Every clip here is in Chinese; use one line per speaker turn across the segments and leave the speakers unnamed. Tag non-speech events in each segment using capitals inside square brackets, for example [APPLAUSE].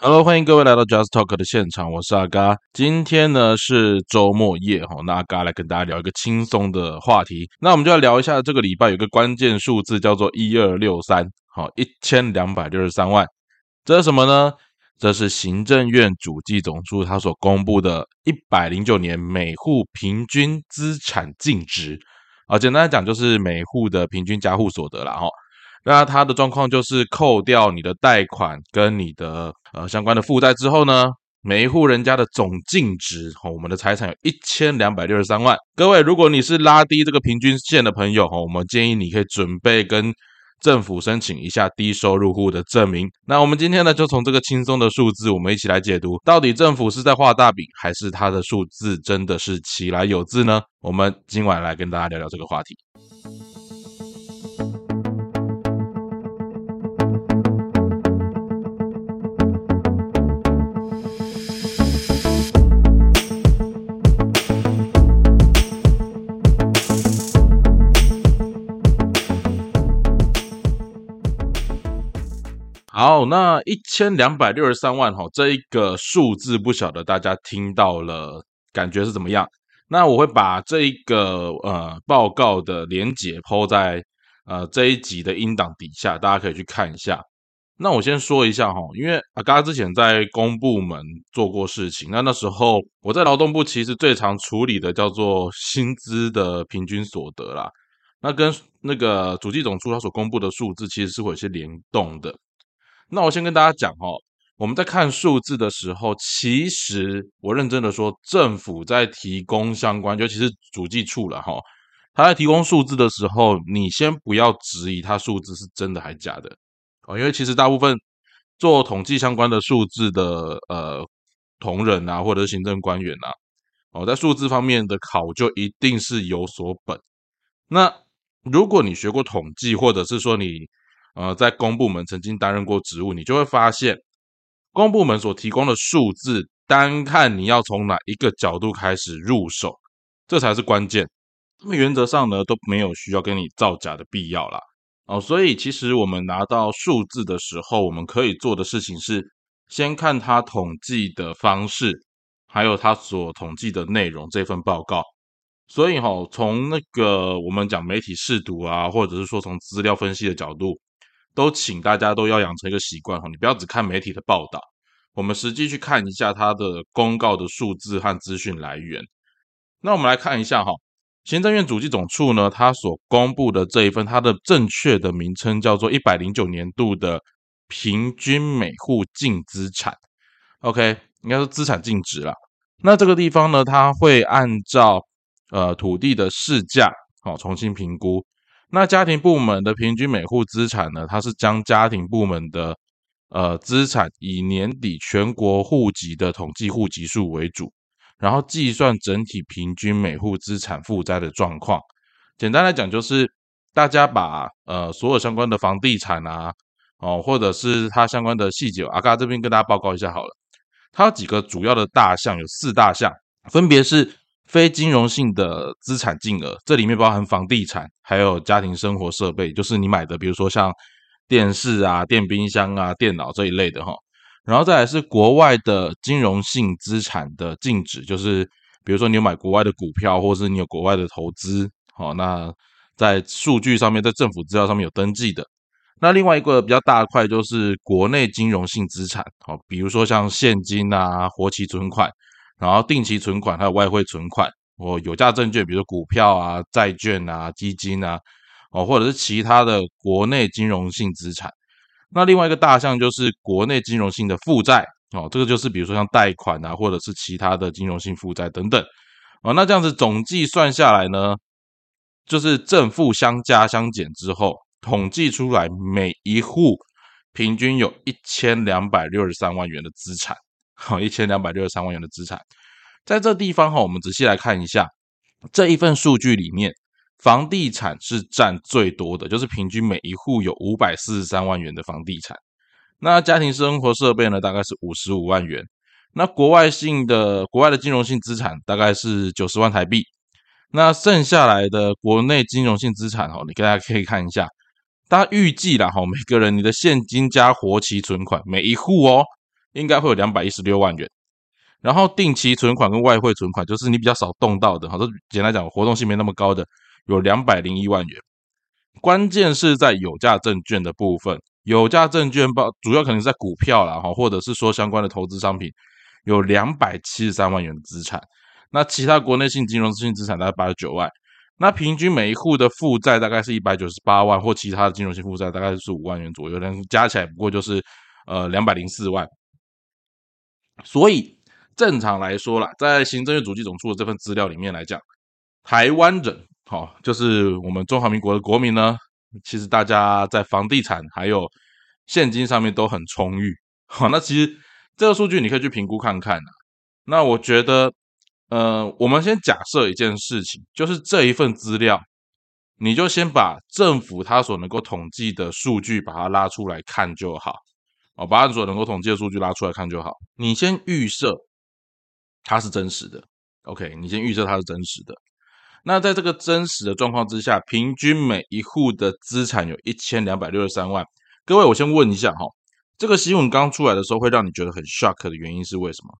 Hello，欢迎各位来到 Just Talk 的现场，我是阿嘎。今天呢是周末夜哈，那阿嘎来跟大家聊一个轻松的话题。那我们就要聊一下这个礼拜有个关键数字叫做一二六三，好，一千两百六十三万。这是什么呢？这是行政院主计总处它所公布的一百零九年每户平均资产净值啊，简单来讲就是每户的平均家户所得了哈。那它的状况就是扣掉你的贷款跟你的呃相关的负债之后呢，每一户人家的总净值，哈，我们的财产有一千两百六十三万。各位，如果你是拉低这个平均线的朋友，哈，我们建议你可以准备跟政府申请一下低收入户的证明。那我们今天呢，就从这个轻松的数字，我们一起来解读，到底政府是在画大饼，还是它的数字真的是起来有字呢？我们今晚来跟大家聊聊这个话题。好，那一千两百六十三万哈，这一个数字不晓得大家听到了感觉是怎么样？那我会把这一个呃报告的连结抛在呃这一集的音档底下，大家可以去看一下。那我先说一下哈，因为啊，刚刚之前在公部门做过事情，那那时候我在劳动部其实最常处理的叫做薪资的平均所得啦，那跟那个主计总处它所公布的数字其实是会有些联动的。那我先跟大家讲哦，我们在看数字的时候，其实我认真的说，政府在提供相关，尤其是主计处了哈，他在提供数字的时候，你先不要质疑他数字是真的还是假的哦，因为其实大部分做统计相关的数字的呃同仁啊，或者是行政官员啊，哦，在数字方面的考就一定是有所本。那如果你学过统计，或者是说你呃，在公部门曾经担任过职务，你就会发现，公部门所提供的数字，单看你要从哪一个角度开始入手，这才是关键。那么原则上呢，都没有需要跟你造假的必要啦。哦，所以其实我们拿到数字的时候，我们可以做的事情是，先看它统计的方式，还有它所统计的内容这份报告。所以哈，从那个我们讲媒体试读啊，或者是说从资料分析的角度。都请大家都要养成一个习惯哈，你不要只看媒体的报道，我们实际去看一下它的公告的数字和资讯来源。那我们来看一下哈，行政院主计总处呢，它所公布的这一份，它的正确的名称叫做一百零九年度的平均每户净资产，OK，应该是资产净值啦。那这个地方呢，它会按照呃土地的市价好重新评估。那家庭部门的平均每户资产呢？它是将家庭部门的呃资产以年底全国户籍的统计户籍数为主，然后计算整体平均每户资产负债的状况。简单来讲，就是大家把呃所有相关的房地产啊，哦，或者是它相关的细节，阿嘎这边跟大家报告一下好了。它有几个主要的大项，有四大项，分别是。非金融性的资产净额，这里面包含房地产，还有家庭生活设备，就是你买的，比如说像电视啊、电冰箱啊、电脑这一类的哈。然后再来是国外的金融性资产的净值，就是比如说你有买国外的股票，或是你有国外的投资，好，那在数据上面，在政府资料上面有登记的。那另外一个比较大块就是国内金融性资产，好，比如说像现金啊、活期存款。然后定期存款还有外汇存款，哦有价证券，比如说股票啊、债券啊、基金啊，哦，或者是其他的国内金融性资产。那另外一个大项就是国内金融性的负债，哦，这个就是比如说像贷款啊，或者是其他的金融性负债等等。哦，那这样子总计算下来呢，就是正负相加相减之后，统计出来每一户平均有一千两百六十三万元的资产。好，一千两百六十三万元的资产，在这地方哈，我们仔细来看一下这一份数据里面，房地产是占最多的，就是平均每一户有五百四十三万元的房地产。那家庭生活设备呢，大概是五十五万元。那国外性的国外的金融性资产大概是九十万台币。那剩下来的国内金融性资产哈，你大家可以看一下，大家预计啦哈，每个人你的现金加活期存款，每一户哦。应该会有两百一十六万元。然后定期存款跟外汇存款，就是你比较少动到的，好，这简单讲，活动性没那么高的，有两百零一万元。关键是在有价证券的部分，有价证券包主要可能是在股票啦，哈，或者是说相关的投资商品，有两百七十三万元的资产。那其他国内性金融资性资产大概八十九万。那平均每一户的负债大概是一百九十八万，或其他的金融性负债大概是五万元左右，但加起来不过就是呃两百零四万。所以正常来说啦，在行政院主计总处的这份资料里面来讲，台湾人好，就是我们中华民国的国民呢，其实大家在房地产还有现金上面都很充裕。好，那其实这个数据你可以去评估看看啊。那我觉得。呃，我们先假设一件事情，就是这一份资料，你就先把政府它所能够统计的数据把它拉出来看就好，哦，把它所能够统计的数据拉出来看就好。你先预设它是真实的，OK？你先预设它是真实的。那在这个真实的状况之下，平均每一户的资产有一千两百六十三万。各位，我先问一下哈，这个新闻刚出来的时候，会让你觉得很 shock 的原因是为什么？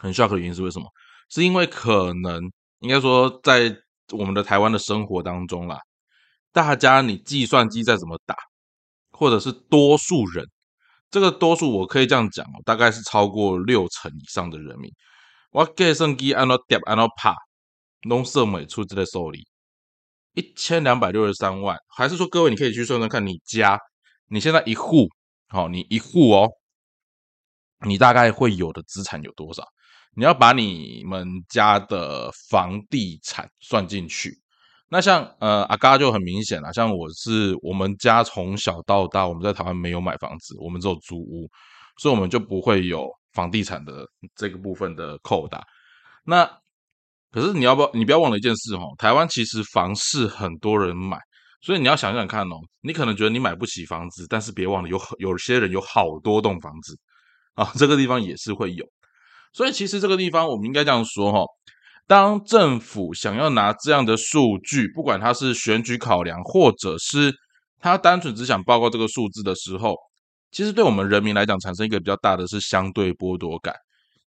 很 shock 的原因是为什么？是因为可能应该说，在我们的台湾的生活当中啦，大家你计算机再怎么打，或者是多数人，这个多数我可以这样讲哦，大概是超过六成以上的人民，我计算机按照点按照帕，弄色美出资的受理一千两百六十三万，还是说各位你可以去算算看你家，你现在一户，好，你一户哦，你大概会有的资产有多少？你要把你们家的房地产算进去，那像呃阿嘎就很明显了，像我是我们家从小到大我们在台湾没有买房子，我们只有租屋，所以我们就不会有房地产的这个部分的扣打。那可是你要不要你不要忘了一件事哦，台湾其实房市很多人买，所以你要想想看哦，你可能觉得你买不起房子，但是别忘了有有些人有好多栋房子啊，这个地方也是会有。所以其实这个地方，我们应该这样说哈：当政府想要拿这样的数据，不管它是选举考量，或者是他单纯只想报告这个数字的时候，其实对我们人民来讲，产生一个比较大的是相对剥夺感，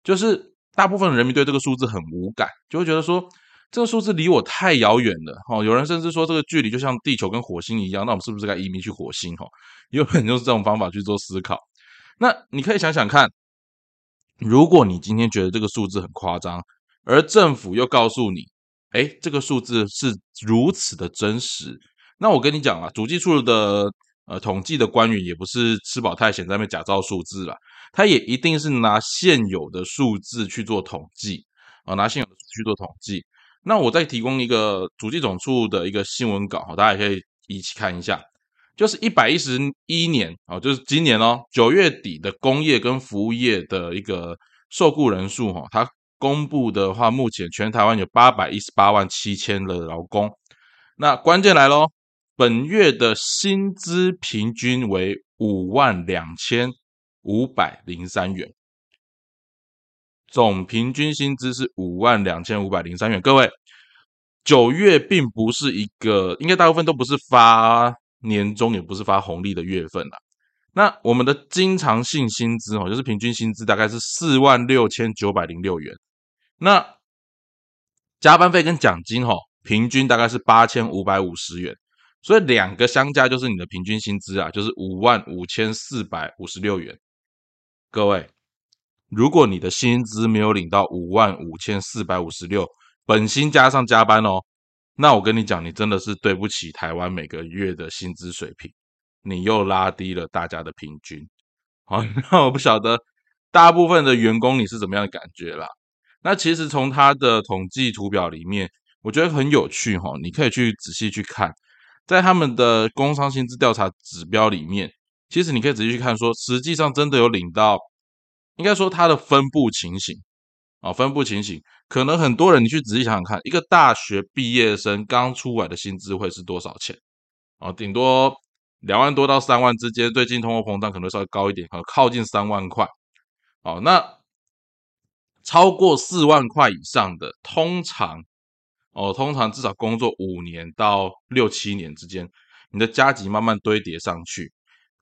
就是大部分人民对这个数字很无感，就会觉得说这个数字离我太遥远了。哈，有人甚至说这个距离就像地球跟火星一样，那我们是不是该移民去火星？哈，有人就是这种方法去做思考。那你可以想想看。如果你今天觉得这个数字很夸张，而政府又告诉你，哎，这个数字是如此的真实，那我跟你讲啊，主计处的呃统计的官员也不是吃饱太闲在那边假造数字了，他也一定是拿现有的数字去做统计啊，拿现有的去做统计。那我再提供一个主计总处的一个新闻稿，大家也可以一起看一下。就是一百一十一年啊，就是今年哦，九月底的工业跟服务业的一个受雇人数哈，它公布的话，目前全台湾有八百一十八万七千的劳工。那关键来喽，本月的薪资平均为五万两千五百零三元，总平均薪资是五万两千五百零三元。各位，九月并不是一个，应该大部分都不是发。年终也不是发红利的月份了，那我们的经常性薪资哦，就是平均薪资大概是四万六千九百零六元，那加班费跟奖金哈，平均大概是八千五百五十元，所以两个相加就是你的平均薪资啊，就是五万五千四百五十六元。各位，如果你的薪资没有领到五万五千四百五十六，本薪加上加班哦。那我跟你讲，你真的是对不起台湾每个月的薪资水平，你又拉低了大家的平均。好，[LAUGHS] 那我不晓得大部分的员工你是怎么样的感觉啦。那其实从他的统计图表里面，我觉得很有趣哈，你可以去仔细去看，在他们的工商薪资调查指标里面，其实你可以仔细去看，说实际上真的有领到，应该说它的分布情形。啊，分布情形，可能很多人你去仔细想想看，一个大学毕业生刚出来的薪资会是多少钱？啊，顶多两万多到三万之间，最近通货膨胀可能稍微高一点，可靠近三万块。哦，那超过四万块以上的，通常哦，通常至少工作五年到六七年之间，你的加级慢慢堆叠上去，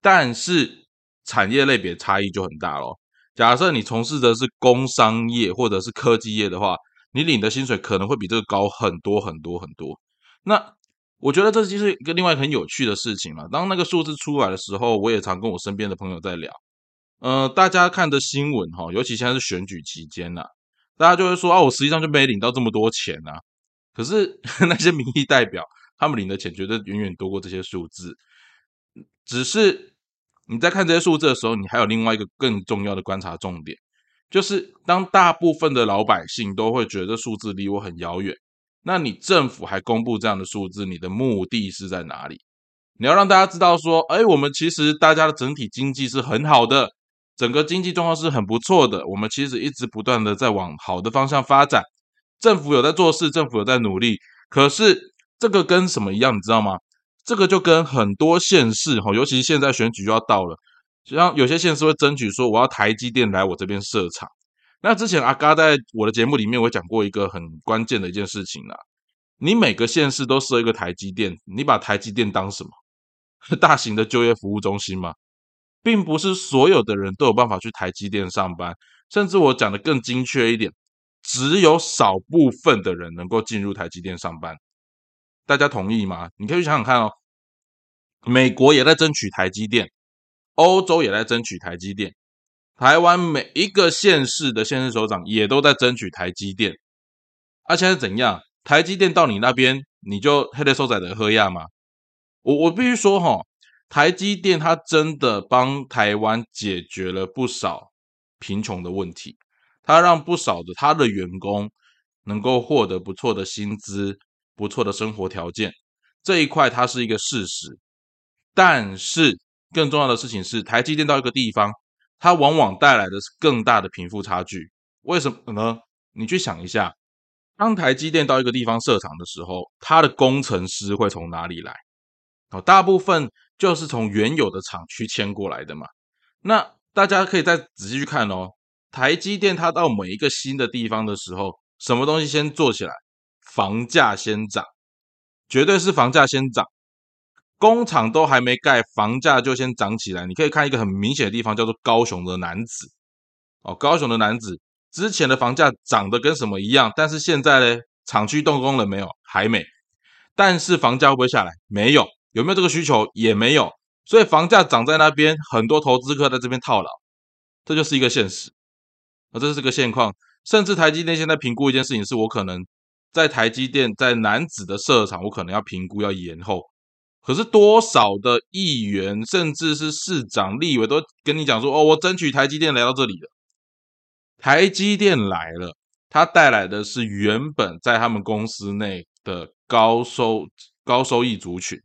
但是产业类别差异就很大咯。假设你从事的是工商业或者是科技业的话，你领的薪水可能会比这个高很多很多很多。那我觉得这就是一个另外很有趣的事情嘛。当那个数字出来的时候，我也常跟我身边的朋友在聊。呃，大家看的新闻哈，尤其现在是选举期间呐，大家就会说啊，我实际上就没领到这么多钱啊。可是 [LAUGHS] 那些民意代表，他们领的钱绝对远远多过这些数字。只是。你在看这些数字的时候，你还有另外一个更重要的观察重点，就是当大部分的老百姓都会觉得数字离我很遥远，那你政府还公布这样的数字，你的目的是在哪里？你要让大家知道说，哎，我们其实大家的整体经济是很好的，整个经济状况是很不错的，我们其实一直不断的在往好的方向发展，政府有在做事，政府有在努力，可是这个跟什么一样，你知道吗？这个就跟很多县市哈，尤其是现在选举就要到了，像有些县市会争取说我要台积电来我这边设厂。那之前阿嘎在我的节目里面我讲过一个很关键的一件事情啦，你每个县市都设一个台积电，你把台积电当什么？[LAUGHS] 大型的就业服务中心吗？并不是所有的人都有办法去台积电上班，甚至我讲的更精确一点，只有少部分的人能够进入台积电上班。大家同意吗？你可以想想看哦，美国也在争取台积电，欧洲也在争取台积电，台湾每一个县市的县市首长也都在争取台积电。而且是怎样？台积电到你那边，你就黑的收仔的喝亚吗？我我必须说哈，台积电它真的帮台湾解决了不少贫穷的问题，它让不少的它的员工能够获得不错的薪资。不错的生活条件这一块，它是一个事实。但是更重要的事情是，台积电到一个地方，它往往带来的是更大的贫富差距。为什么呢？你去想一下，当台积电到一个地方设厂的时候，它的工程师会从哪里来？哦，大部分就是从原有的厂区迁过来的嘛。那大家可以再仔细去看哦，台积电它到每一个新的地方的时候，什么东西先做起来？房价先涨，绝对是房价先涨。工厂都还没盖，房价就先涨起来。你可以看一个很明显的地方，叫做高雄的男子。哦，高雄的男子之前的房价涨得跟什么一样，但是现在呢，厂区动工了没有？还没。但是房价会不会下来？没有。有没有这个需求？也没有。所以房价涨在那边，很多投资客在这边套牢，这就是一个现实。啊，这是个现况。甚至台积电现在评估一件事情，是我可能。在台积电在南子的设厂，我可能要评估要延后。可是多少的议员，甚至是市长、立委都跟你讲说：“哦，我争取台积电来到这里了。”台积电来了，它带来的是原本在他们公司内的高收高收益族群。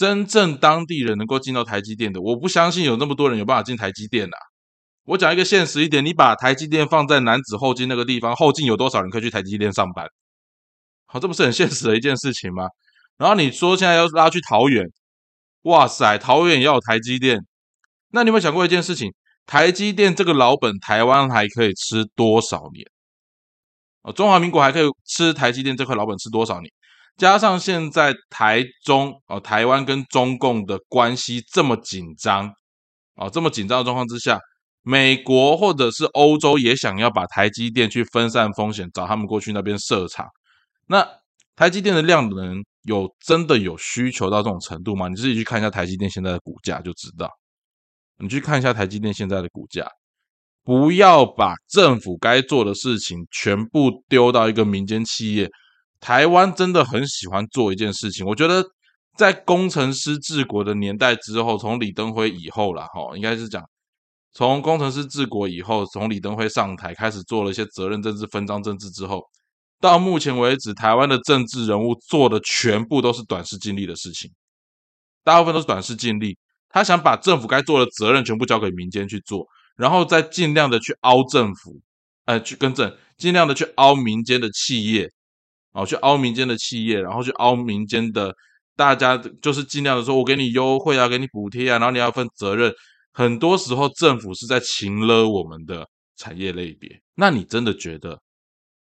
真正当地人能够进到台积电的，我不相信有那么多人有办法进台积电的。我讲一个现实一点，你把台积电放在南子后进那个地方，后进有多少人可以去台积电上班？好，这不是很现实的一件事情吗？然后你说现在要拉去桃园，哇塞，桃园也要台积电，那你有没有想过一件事情？台积电这个老本，台湾还可以吃多少年？哦，中华民国还可以吃台积电这块老本吃多少年？加上现在台中哦，台湾跟中共的关系这么紧张，哦，这么紧张的状况之下。美国或者是欧洲也想要把台积电去分散风险，找他们过去那边设厂。那台积电的量能有真的有需求到这种程度吗？你自己去看一下台积电现在的股价就知道。你去看一下台积电现在的股价，不要把政府该做的事情全部丢到一个民间企业。台湾真的很喜欢做一件事情，我觉得在工程师治国的年代之后，从李登辉以后了哈，应该是讲。从工程师治国以后，从李登辉上台开始做了一些责任政治、分赃政治之后，到目前为止，台湾的政治人物做的全部都是短视尽力的事情，大部分都是短视尽力。他想把政府该做的责任全部交给民间去做，然后再尽量的去凹政府，呃，去更正，尽量的去凹民间的企业，哦，去凹民间的企业，然后去凹民间的大家，就是尽量的说，我给你优惠啊，给你补贴啊，然后你要分责任。很多时候，政府是在擒了我们的产业类别。那你真的觉得，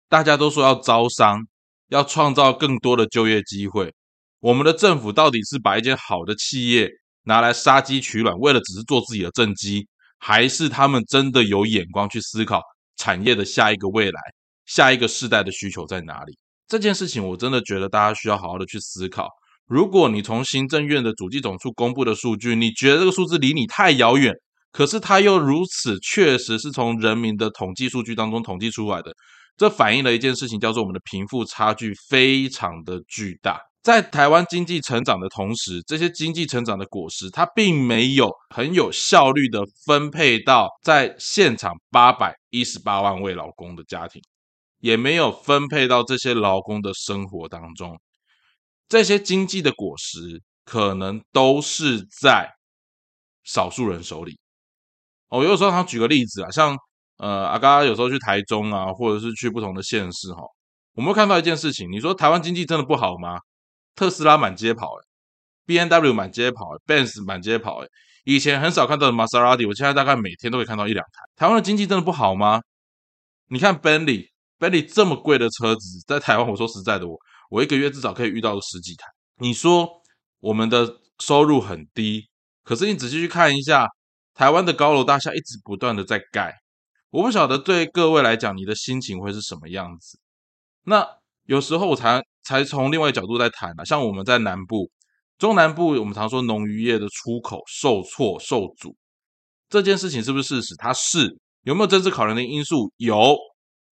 大家都说要招商，要创造更多的就业机会，我们的政府到底是把一间好的企业拿来杀鸡取卵，为了只是做自己的政绩，还是他们真的有眼光去思考产业的下一个未来、下一个世代的需求在哪里？这件事情我真的觉得大家需要好好的去思考。如果你从行政院的主计总处公布的数据，你觉得这个数字离你太遥远，可是它又如此确实是从人民的统计数据当中统计出来的，这反映了一件事情，叫做我们的贫富差距非常的巨大。在台湾经济成长的同时，这些经济成长的果实，它并没有很有效率的分配到在现场八百一十八万位劳工的家庭，也没有分配到这些劳工的生活当中。这些经济的果实可能都是在少数人手里。哦，有时候他举个例子啊，像呃阿嘎有时候去台中啊，或者是去不同的县市哈，我们会看到一件事情。你说台湾经济真的不好吗？特斯拉满街跑，B N W 满街跑，Benz 满街跑，哎，以前很少看到的玛莎拉蒂，我现在大概每天都会看到一两台。台湾的经济真的不好吗？你看 BENNY b e n l y 这么贵的车子，在台湾，我说实在的，我。我一个月至少可以遇到十几台。你说我们的收入很低，可是你仔细去看一下，台湾的高楼大厦一直不断的在盖。我不晓得对各位来讲，你的心情会是什么样子。那有时候我才才从另外角度在谈啊，像我们在南部、中南部，我们常说农渔业的出口受挫受阻，这件事情是不是事实？它是有没有政治考量的因素？有。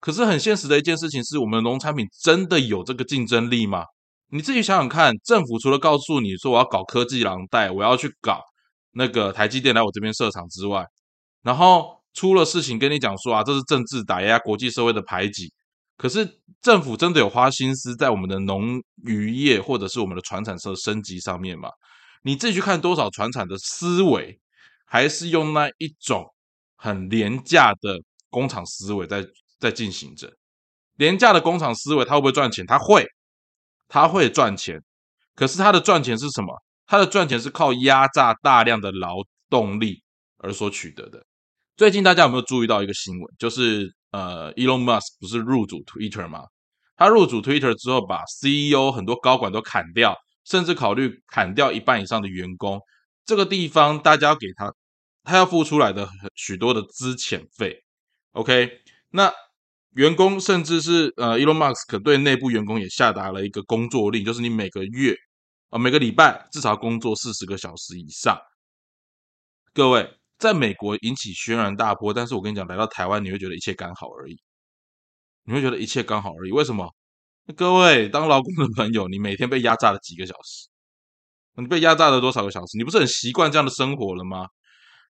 可是很现实的一件事情是，我们农产品真的有这个竞争力吗？你自己想想看，政府除了告诉你说我要搞科技廊带，我要去搞那个台积电来我这边设厂之外，然后出了事情跟你讲说啊，这是政治打压国际社会的排挤。可是政府真的有花心思在我们的农渔业或者是我们的船产社升级上面吗？你自己去看多少船产的思维，还是用那一种很廉价的工厂思维在？在进行着廉价的工厂思维，它会不会赚钱？它会，它会赚钱。可是它的赚钱是什么？它的赚钱是靠压榨大量的劳动力而所取得的。最近大家有没有注意到一个新闻？就是呃，Elon Musk 不是入主 Twitter 吗？他入主 Twitter 之后，把 CEO 很多高管都砍掉，甚至考虑砍掉一半以上的员工。这个地方大家要给他，他要付出来的许多的资遣费。OK，那。员工甚至是呃，Elon Musk 对内部员工也下达了一个工作令，就是你每个月啊，每个礼拜至少工作四十个小时以上。各位，在美国引起轩然大波，但是我跟你讲，来到台湾你会觉得一切刚好而已，你会觉得一切刚好而已。为什么？各位当劳工的朋友，你每天被压榨了几个小时？你被压榨了多少个小时？你不是很习惯这样的生活了吗？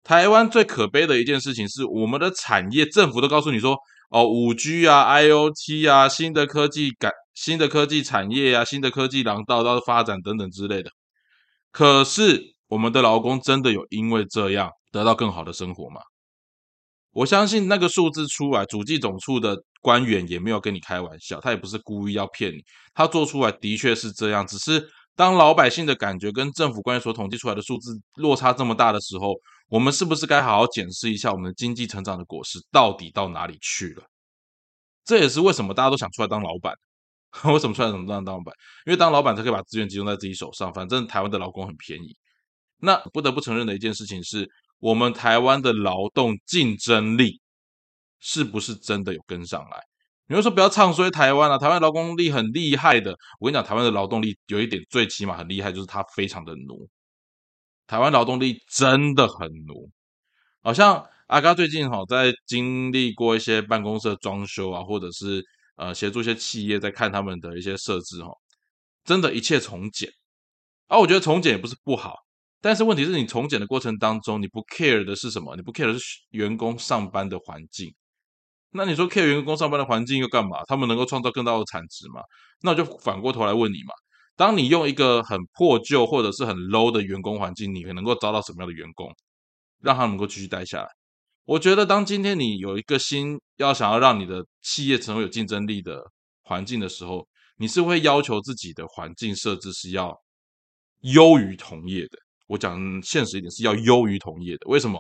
台湾最可悲的一件事情是，我们的产业政府都告诉你说。哦，五 G 啊，IOT 啊，新的科技感、新的科技产业啊，新的科技廊道到发展等等之类的。可是，我们的劳工真的有因为这样得到更好的生活吗？我相信那个数字出来，主计总处的官员也没有跟你开玩笑，他也不是故意要骗你，他做出来的确是这样。只是当老百姓的感觉跟政府官员所统计出来的数字落差这么大的时候，我们是不是该好好检视一下我们的经济成长的果实到底到哪里去了？这也是为什么大家都想出来当老板。[LAUGHS] 为什么出来当当当老板？因为当老板才可以把资源集中在自己手上。反正台湾的劳工很便宜。那不得不承认的一件事情是，我们台湾的劳动竞争力是不是真的有跟上来？你会说不要唱衰台湾啊，台湾劳工力很厉害的。我跟你讲，台湾的劳动力有一点最起码很厉害，就是它非常的奴。台湾劳动力真的很奴，好像阿嘎最近哈在经历过一些办公室装修啊，或者是呃协助一些企业在看他们的一些设置哈，真的一切从简。啊，我觉得从简也不是不好，但是问题是你从简的过程当中，你不 care 的是什么？你不 care 的是员工上班的环境。那你说 care 员工上班的环境又干嘛？他们能够创造更大的产值吗？那我就反过头来问你嘛。当你用一个很破旧或者是很 low 的员工环境，你能够招到什么样的员工，让他能够继续待下来？我觉得，当今天你有一个心要想要让你的企业成为有竞争力的环境的时候，你是会要求自己的环境设置是要优于同业的。我讲现实一点，是要优于同业的。为什么？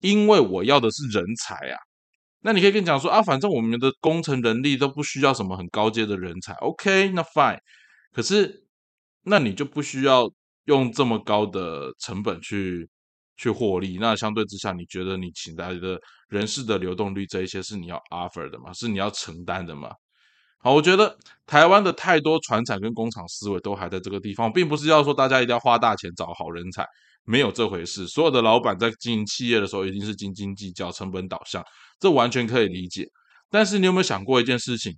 因为我要的是人才啊。那你可以跟你讲说啊，反正我们的工程能力都不需要什么很高阶的人才。OK，那 fine。可是，那你就不需要用这么高的成本去去获利，那相对之下，你觉得你请来的人事的流动率这一些是你要 offer 的吗？是你要承担的吗？好，我觉得台湾的太多船厂跟工厂思维都还在这个地方，并不是要说大家一定要花大钱找好人才，没有这回事。所有的老板在经营企业的时候，一定是斤斤计较、成本导向，这完全可以理解。但是你有没有想过一件事情？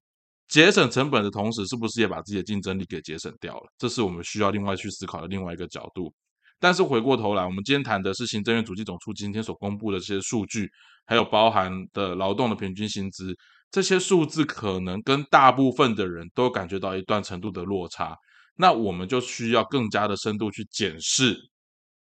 节省成本的同时，是不是也把自己的竞争力给节省掉了？这是我们需要另外去思考的另外一个角度。但是回过头来，我们今天谈的是行政院主计总处今天所公布的这些数据，还有包含的劳动的平均薪资。这些数字可能跟大部分的人都感觉到一段程度的落差，那我们就需要更加的深度去检视，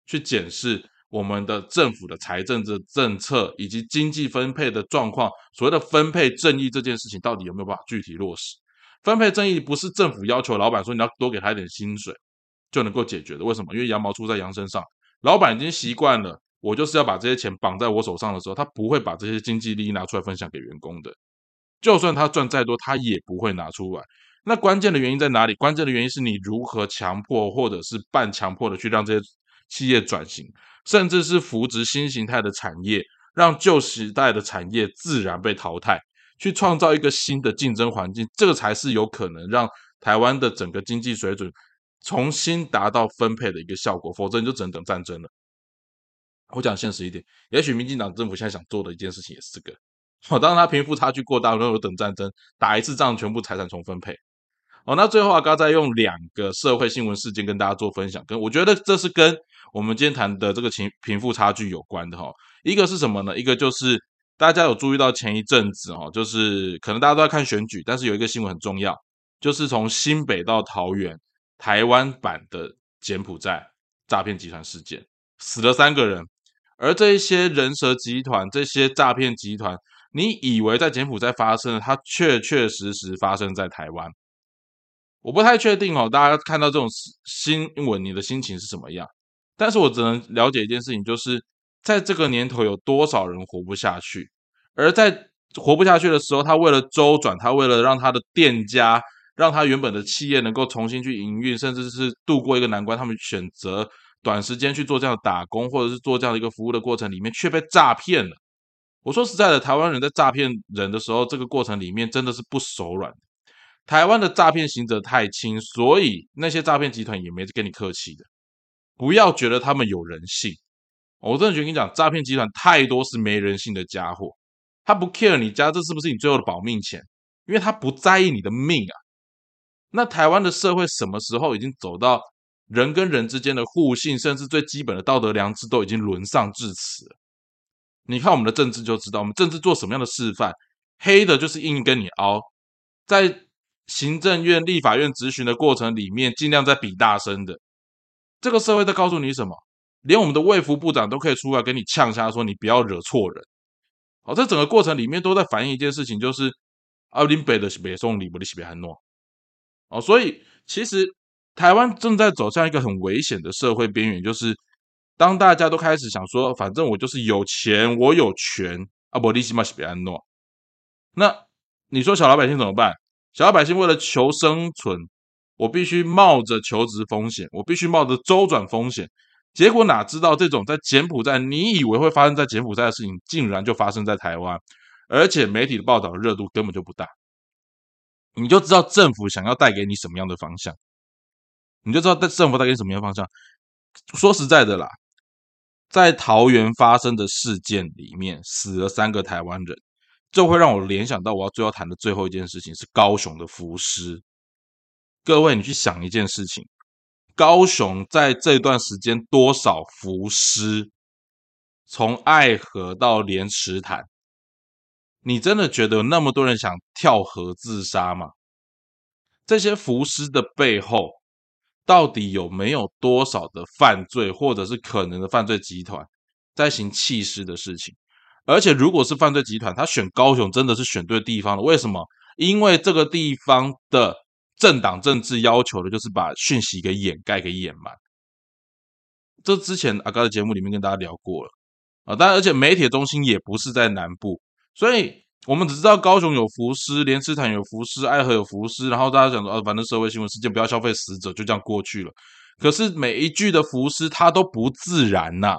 去检视我们的政府的财政的政策以及经济分配的状况。所谓的分配正义这件事情，到底有没有办法具体落实？分配正义不是政府要求老板说你要多给他一点薪水就能够解决的。为什么？因为羊毛出在羊身上，老板已经习惯了，我就是要把这些钱绑在我手上的时候，他不会把这些经济利益拿出来分享给员工的。就算他赚再多，他也不会拿出来。那关键的原因在哪里？关键的原因是你如何强迫或者是半强迫的去让这些企业转型，甚至是扶植新形态的产业，让旧时代的产业自然被淘汰，去创造一个新的竞争环境，这个才是有可能让台湾的整个经济水准重新达到分配的一个效果。否则你就只能等战争了。我讲现实一点，也许民进党政府现在想做的一件事情也是这个。好，当他贫富差距过大，然后等战争打一次仗，全部财产重分配。哦，那最后啊，刚再用两个社会新闻事件跟大家做分享，跟我觉得这是跟我们今天谈的这个贫贫富差距有关的哈。一个是什么呢？一个就是大家有注意到前一阵子哈，就是可能大家都在看选举，但是有一个新闻很重要，就是从新北到桃园台湾版的柬埔寨诈骗集团事件，死了三个人，而这一些人蛇集团、这些诈骗集团。你以为在柬埔寨发生，它确确实实发生在台湾。我不太确定哦，大家看到这种新闻，你的心情是什么样？但是我只能了解一件事情，就是在这个年头，有多少人活不下去？而在活不下去的时候，他为了周转，他为了让他的店家，让他原本的企业能够重新去营运，甚至是度过一个难关，他们选择短时间去做这样的打工，或者是做这样的一个服务的过程里面，却被诈骗了。我说实在的，台湾人在诈骗人的时候，这个过程里面真的是不手软。台湾的诈骗刑责太轻，所以那些诈骗集团也没跟你客气的。不要觉得他们有人性，我真的觉得跟你讲，诈骗集团太多是没人性的家伙。他不 care 你家这是不是你最后的保命钱，因为他不在意你的命啊。那台湾的社会什么时候已经走到人跟人之间的互信，甚至最基本的道德良知都已经沦丧至此？你看我们的政治就知道，我们政治做什么样的示范，黑的就是硬跟你凹，在行政院、立法院质询的过程里面，尽量在比大声的。这个社会在告诉你什么？连我们的卫福部长都可以出来跟你呛下，说你不要惹错人。好，这整个过程里面都在反映一件事情，就是阿林北的北宋里伯的西北汉诺。哦，所以其实台湾正在走向一个很危险的社会边缘，就是。当大家都开始想说，反正我就是有钱，我有权，阿伯利西马西比安诺。那你说小老百姓怎么办？小老百姓为了求生存，我必须冒着求职风险，我必须冒着周转风险。结果哪知道这种在柬埔寨，你以为会发生在柬埔寨的事情，竟然就发生在台湾，而且媒体的报道热度根本就不大。你就知道政府想要带给你什么样的方向，你就知道在政府带给你什么样的方向。说实在的啦。在桃园发生的事件里面，死了三个台湾人，这会让我联想到我要最后谈的最后一件事情是高雄的浮尸。各位，你去想一件事情：高雄在这段时间多少浮尸？从爱河到莲池潭，你真的觉得有那么多人想跳河自杀吗？这些浮尸的背后？到底有没有多少的犯罪，或者是可能的犯罪集团在行弃尸的事情？而且，如果是犯罪集团，他选高雄真的是选对地方了。为什么？因为这个地方的政党政治要求的就是把讯息给掩盖、给掩埋。这之前阿高的节目里面跟大家聊过了啊，但而且媒体中心也不是在南部，所以。我们只知道高雄有浮尸，莲池潭有浮尸，爱河有浮尸，然后大家讲说啊，反正社会新闻事件不要消费死者，就这样过去了。可是每一句的浮尸它都不自然呐。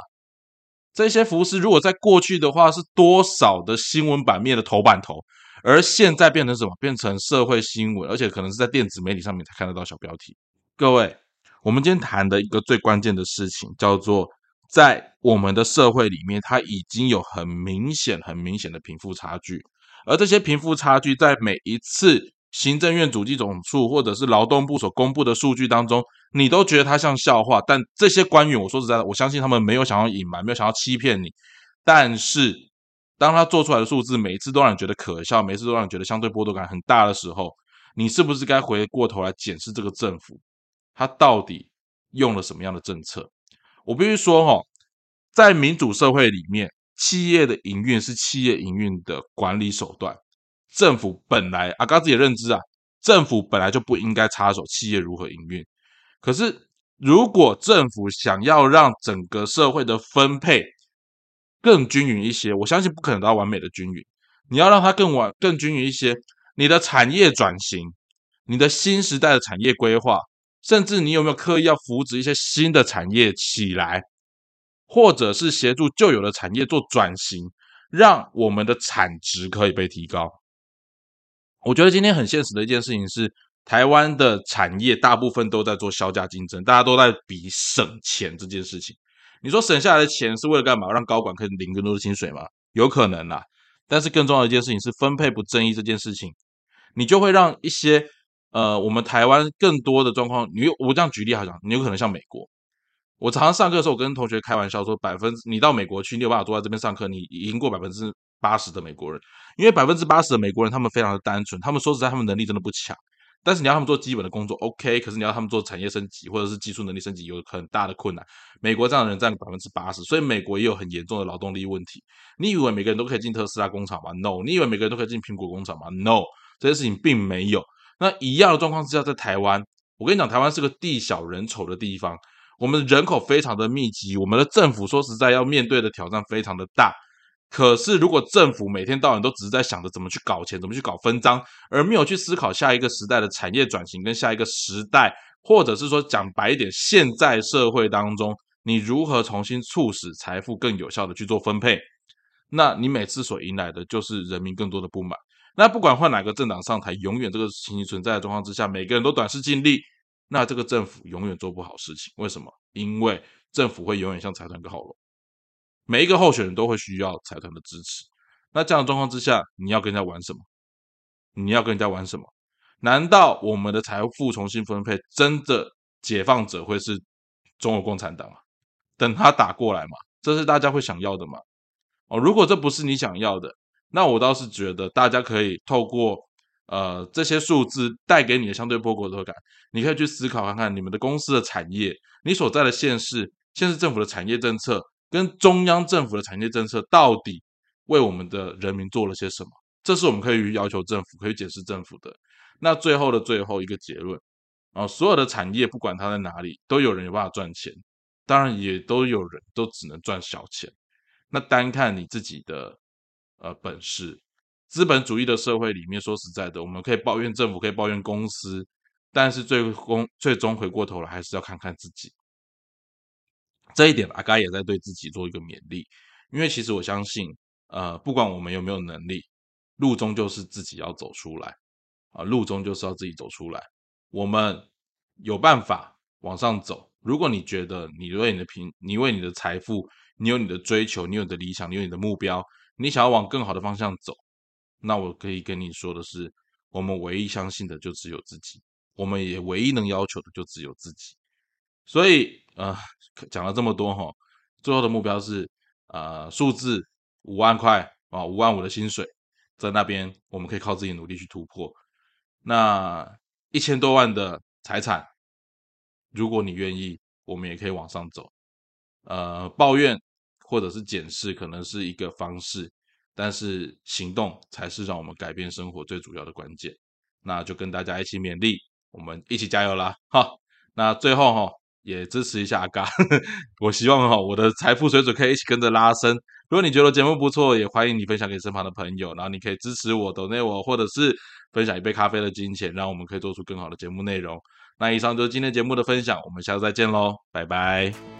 这些浮尸如果在过去的话，是多少的新闻版面的头版头，而现在变成什么？变成社会新闻，而且可能是在电子媒体上面才看得到小标题。各位，我们今天谈的一个最关键的事情，叫做在我们的社会里面，它已经有很明显、很明显的贫富差距，而这些贫富差距在每一次。行政院主计总处或者是劳动部所公布的数据当中，你都觉得它像笑话，但这些官员，我说实在的，我相信他们没有想要隐瞒，没有想要欺骗你。但是，当他做出来的数字每一次都让你觉得可笑，每一次都让你觉得相对剥夺感很大的时候，你是不是该回过头来检视这个政府，他到底用了什么样的政策？我必须说，哈，在民主社会里面，企业的营运是企业营运的管理手段。政府本来阿刚自己认知啊，政府本来就不应该插手企业如何营运。可是，如果政府想要让整个社会的分配更均匀一些，我相信不可能到完美的均匀。你要让它更完更均匀一些，你的产业转型，你的新时代的产业规划，甚至你有没有刻意要扶植一些新的产业起来，或者是协助旧有的产业做转型，让我们的产值可以被提高。我觉得今天很现实的一件事情是，台湾的产业大部分都在做销价竞争，大家都在比省钱这件事情。你说省下来的钱是为了干嘛？让高管可以领更多的薪水吗？有可能啦。但是更重要的一件事情是分配不正义这件事情，你就会让一些呃，我们台湾更多的状况。你我这样举例好像，你有可能像美国。我常常上课的时候，我跟同学开玩笑说，百分之你到美国去，你有办法坐在这边上课，你赢过百分之。八十的美国人，因为百分之八十的美国人，他们非常的单纯，他们说实在，他们能力真的不强。但是你要他们做基本的工作，OK，可是你要他们做产业升级或者是技术能力升级，有很大的困难。美国这样的人占百分之八十，所以美国也有很严重的劳动力问题。你以为每个人都可以进特斯拉工厂吗？No，你以为每个人都可以进苹果工厂吗？No，这些事情并没有。那一样的状况之下，在台湾，我跟你讲，台湾是个地小人丑的地方，我们人口非常的密集，我们的政府说实在要面对的挑战非常的大。可是，如果政府每天到晚都只是在想着怎么去搞钱、怎么去搞分赃，而没有去思考下一个时代的产业转型跟下一个时代，或者是说讲白一点，现在社会当中你如何重新促使财富更有效的去做分配，那你每次所迎来的就是人民更多的不满。那不管换哪个政党上台，永远这个情形存在的状况之下，每个人都短视尽力，那这个政府永远做不好事情。为什么？因为政府会永远像财团跟好龙。每一个候选人都会需要财团的支持，那这样的状况之下，你要跟人家玩什么？你要跟人家玩什么？难道我们的财富重新分配，真的解放者会是中国共产党啊？等他打过来嘛？这是大家会想要的吗？哦，如果这不是你想要的，那我倒是觉得大家可以透过呃这些数字带给你的相对波国感，你可以去思考看看你们的公司的产业，你所在的县市，县市政府的产业政策。跟中央政府的产业政策到底为我们的人民做了些什么？这是我们可以要求政府、可以解释政府的。那最后的最后一个结论啊，所有的产业不管它在哪里，都有人有办法赚钱，当然也都有人都只能赚小钱。那单看你自己的呃本事，资本主义的社会里面，说实在的，我们可以抱怨政府，可以抱怨公司，但是最终最终回过头来，还是要看看自己。这一点，阿嘎也在对自己做一个勉励，因为其实我相信，呃，不管我们有没有能力，路终究是自己要走出来，啊，路终究是要自己走出来。我们有办法往上走。如果你觉得你为你的平，你为你的财富，你有你的追求，你有你的理想，你有你的目标，你想要往更好的方向走，那我可以跟你说的是，我们唯一相信的就只有自己，我们也唯一能要求的就只有自己。所以，呃。讲了这么多哈，最后的目标是呃数字五万块啊，五万五的薪水在那边，我们可以靠自己努力去突破。那一千多万的财产，如果你愿意，我们也可以往上走。呃，抱怨或者是检视可能是一个方式，但是行动才是让我们改变生活最主要的关键。那就跟大家一起勉励，我们一起加油啦！哈，那最后哈。也支持一下阿嘎，[LAUGHS] 我希望哈我的财富水准可以一起跟着拉升，如果你觉得节目不错，也欢迎你分享给身旁的朋友，然后你可以支持我、抖内我，或者是分享一杯咖啡的金钱，让我们可以做出更好的节目内容。那以上就是今天节目的分享，我们下次再见喽，拜拜。